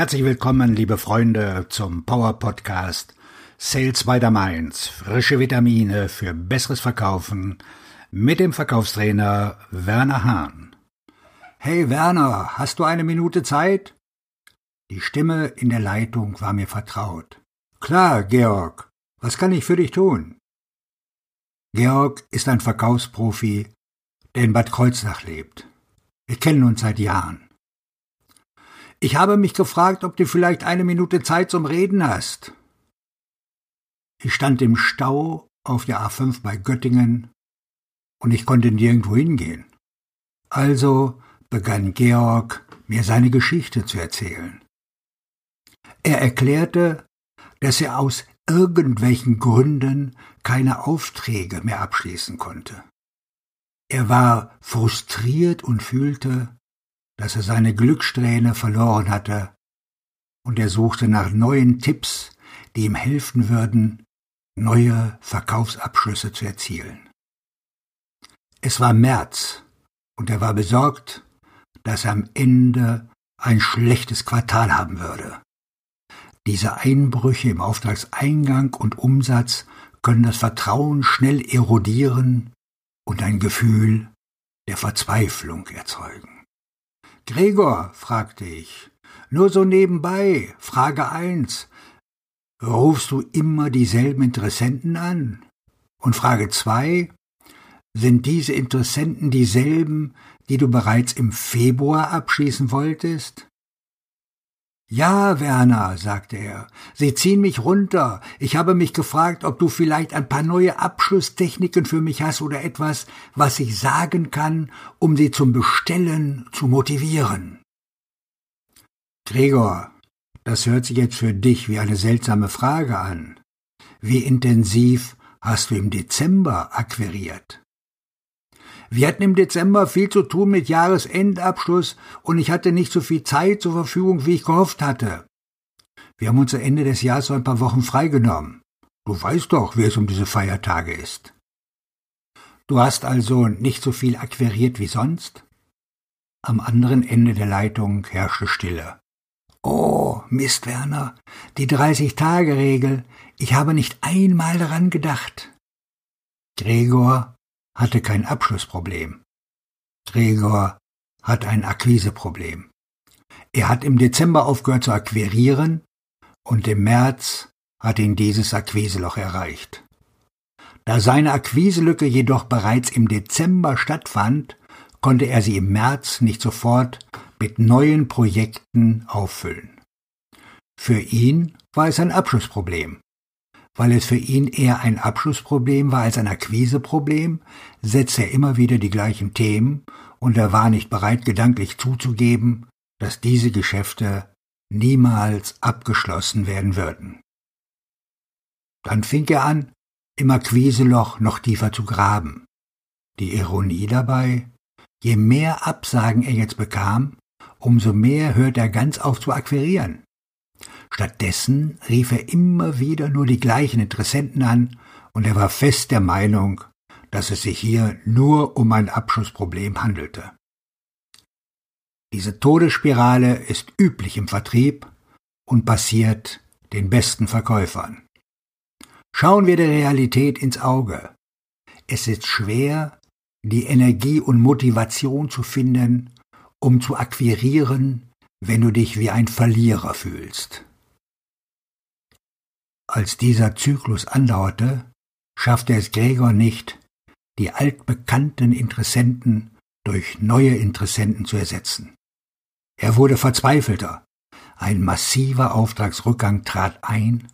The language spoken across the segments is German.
Herzlich willkommen, liebe Freunde, zum Power Podcast Sales by the Mainz. Frische Vitamine für besseres Verkaufen mit dem Verkaufstrainer Werner Hahn. Hey Werner, hast du eine Minute Zeit? Die Stimme in der Leitung war mir vertraut. Klar, Georg. Was kann ich für dich tun? Georg ist ein Verkaufsprofi, der in Bad Kreuznach lebt. Wir kennen uns seit Jahren. Ich habe mich gefragt, ob du vielleicht eine Minute Zeit zum Reden hast. Ich stand im Stau auf der A5 bei Göttingen und ich konnte nirgendwo hingehen. Also begann Georg, mir seine Geschichte zu erzählen. Er erklärte, dass er aus irgendwelchen Gründen keine Aufträge mehr abschließen konnte. Er war frustriert und fühlte, dass er seine Glückssträhne verloren hatte, und er suchte nach neuen Tipps, die ihm helfen würden, neue Verkaufsabschlüsse zu erzielen. Es war März, und er war besorgt, dass er am Ende ein schlechtes Quartal haben würde. Diese Einbrüche im Auftragseingang und Umsatz können das Vertrauen schnell erodieren und ein Gefühl der Verzweiflung erzeugen. Gregor, fragte ich, nur so nebenbei, Frage eins, rufst du immer dieselben Interessenten an? Und Frage zwei, sind diese Interessenten dieselben, die du bereits im Februar abschließen wolltest? Ja, Werner, sagte er, Sie ziehen mich runter. Ich habe mich gefragt, ob du vielleicht ein paar neue Abschlusstechniken für mich hast oder etwas, was ich sagen kann, um sie zum Bestellen zu motivieren. Gregor, das hört sich jetzt für dich wie eine seltsame Frage an. Wie intensiv hast du im Dezember akquiriert? Wir hatten im Dezember viel zu tun mit Jahresendabschluss und ich hatte nicht so viel Zeit zur Verfügung, wie ich gehofft hatte. Wir haben uns Ende des Jahres so ein paar Wochen freigenommen. Du weißt doch, wie es um diese Feiertage ist. Du hast also nicht so viel akquiriert wie sonst? Am anderen Ende der Leitung herrschte Stille. Oh, Mist, Werner, die 30-Tage-Regel. Ich habe nicht einmal daran gedacht. Gregor hatte kein Abschlussproblem. Gregor hat ein Akquiseproblem. Er hat im Dezember aufgehört zu akquirieren und im März hat ihn dieses Akquiseloch erreicht. Da seine Akquiselücke jedoch bereits im Dezember stattfand, konnte er sie im März nicht sofort mit neuen Projekten auffüllen. Für ihn war es ein Abschlussproblem. Weil es für ihn eher ein Abschlussproblem war als ein Akquiseproblem, setzte er immer wieder die gleichen Themen und er war nicht bereit, gedanklich zuzugeben, dass diese Geschäfte niemals abgeschlossen werden würden. Dann fing er an, im Akquiseloch noch tiefer zu graben. Die Ironie dabei, je mehr Absagen er jetzt bekam, umso mehr hört er ganz auf zu akquirieren. Stattdessen rief er immer wieder nur die gleichen Interessenten an, und er war fest der Meinung, dass es sich hier nur um ein Abschussproblem handelte. Diese Todesspirale ist üblich im Vertrieb und passiert den besten Verkäufern. Schauen wir der Realität ins Auge. Es ist schwer, die Energie und Motivation zu finden, um zu akquirieren, wenn du dich wie ein Verlierer fühlst. Als dieser Zyklus andauerte, schaffte es Gregor nicht, die altbekannten Interessenten durch neue Interessenten zu ersetzen. Er wurde verzweifelter, ein massiver Auftragsrückgang trat ein,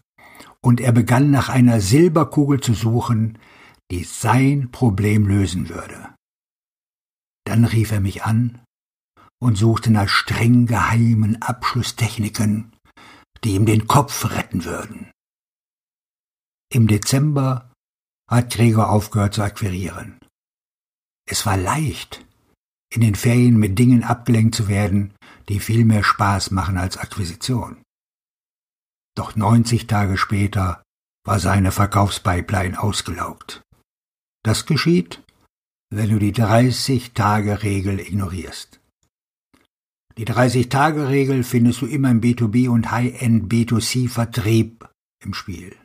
und er begann nach einer Silberkugel zu suchen, die sein Problem lösen würde. Dann rief er mich an und suchte nach streng geheimen Abschlusstechniken, die ihm den Kopf retten würden. Im Dezember hat Gregor aufgehört zu akquirieren. Es war leicht, in den Ferien mit Dingen abgelenkt zu werden, die viel mehr Spaß machen als Akquisition. Doch 90 Tage später war seine Verkaufspipeline ausgelaugt. Das geschieht, wenn du die 30-Tage-Regel ignorierst. Die 30-Tage-Regel findest du immer im B2B und High-End B2C-Vertrieb im Spiel.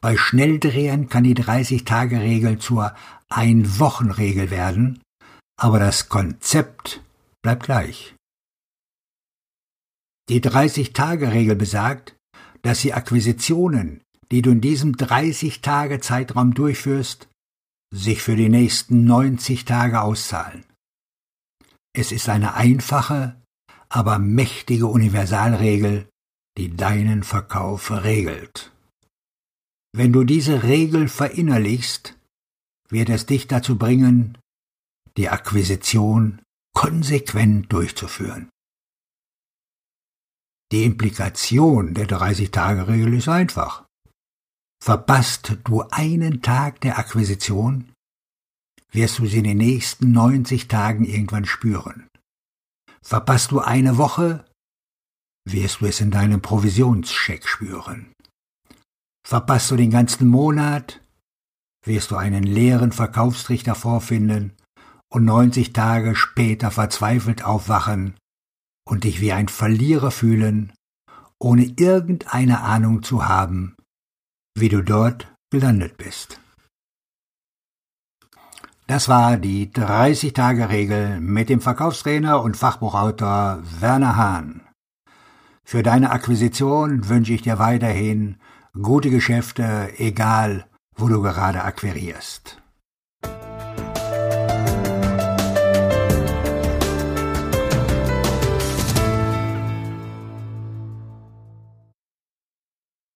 Bei Schnelldrehern kann die 30-Tage-Regel zur Ein-Wochen-Regel werden, aber das Konzept bleibt gleich. Die 30-Tage-Regel besagt, dass die Akquisitionen, die du in diesem 30-Tage-Zeitraum durchführst, sich für die nächsten 90 Tage auszahlen. Es ist eine einfache, aber mächtige Universalregel, die deinen Verkauf regelt. Wenn du diese Regel verinnerlichst, wird es dich dazu bringen, die Akquisition konsequent durchzuführen. Die Implikation der 30-Tage-Regel ist einfach. Verpasst du einen Tag der Akquisition, wirst du sie in den nächsten 90 Tagen irgendwann spüren. Verpasst du eine Woche, wirst du es in deinem Provisionscheck spüren. Verpasst du den ganzen Monat, wirst du einen leeren Verkaufstrichter vorfinden und 90 Tage später verzweifelt aufwachen und dich wie ein Verlierer fühlen, ohne irgendeine Ahnung zu haben, wie du dort gelandet bist. Das war die 30-Tage-Regel mit dem Verkaufstrainer und Fachbuchautor Werner Hahn. Für deine Akquisition wünsche ich dir weiterhin gute Geschäfte, egal wo du gerade akquirierst.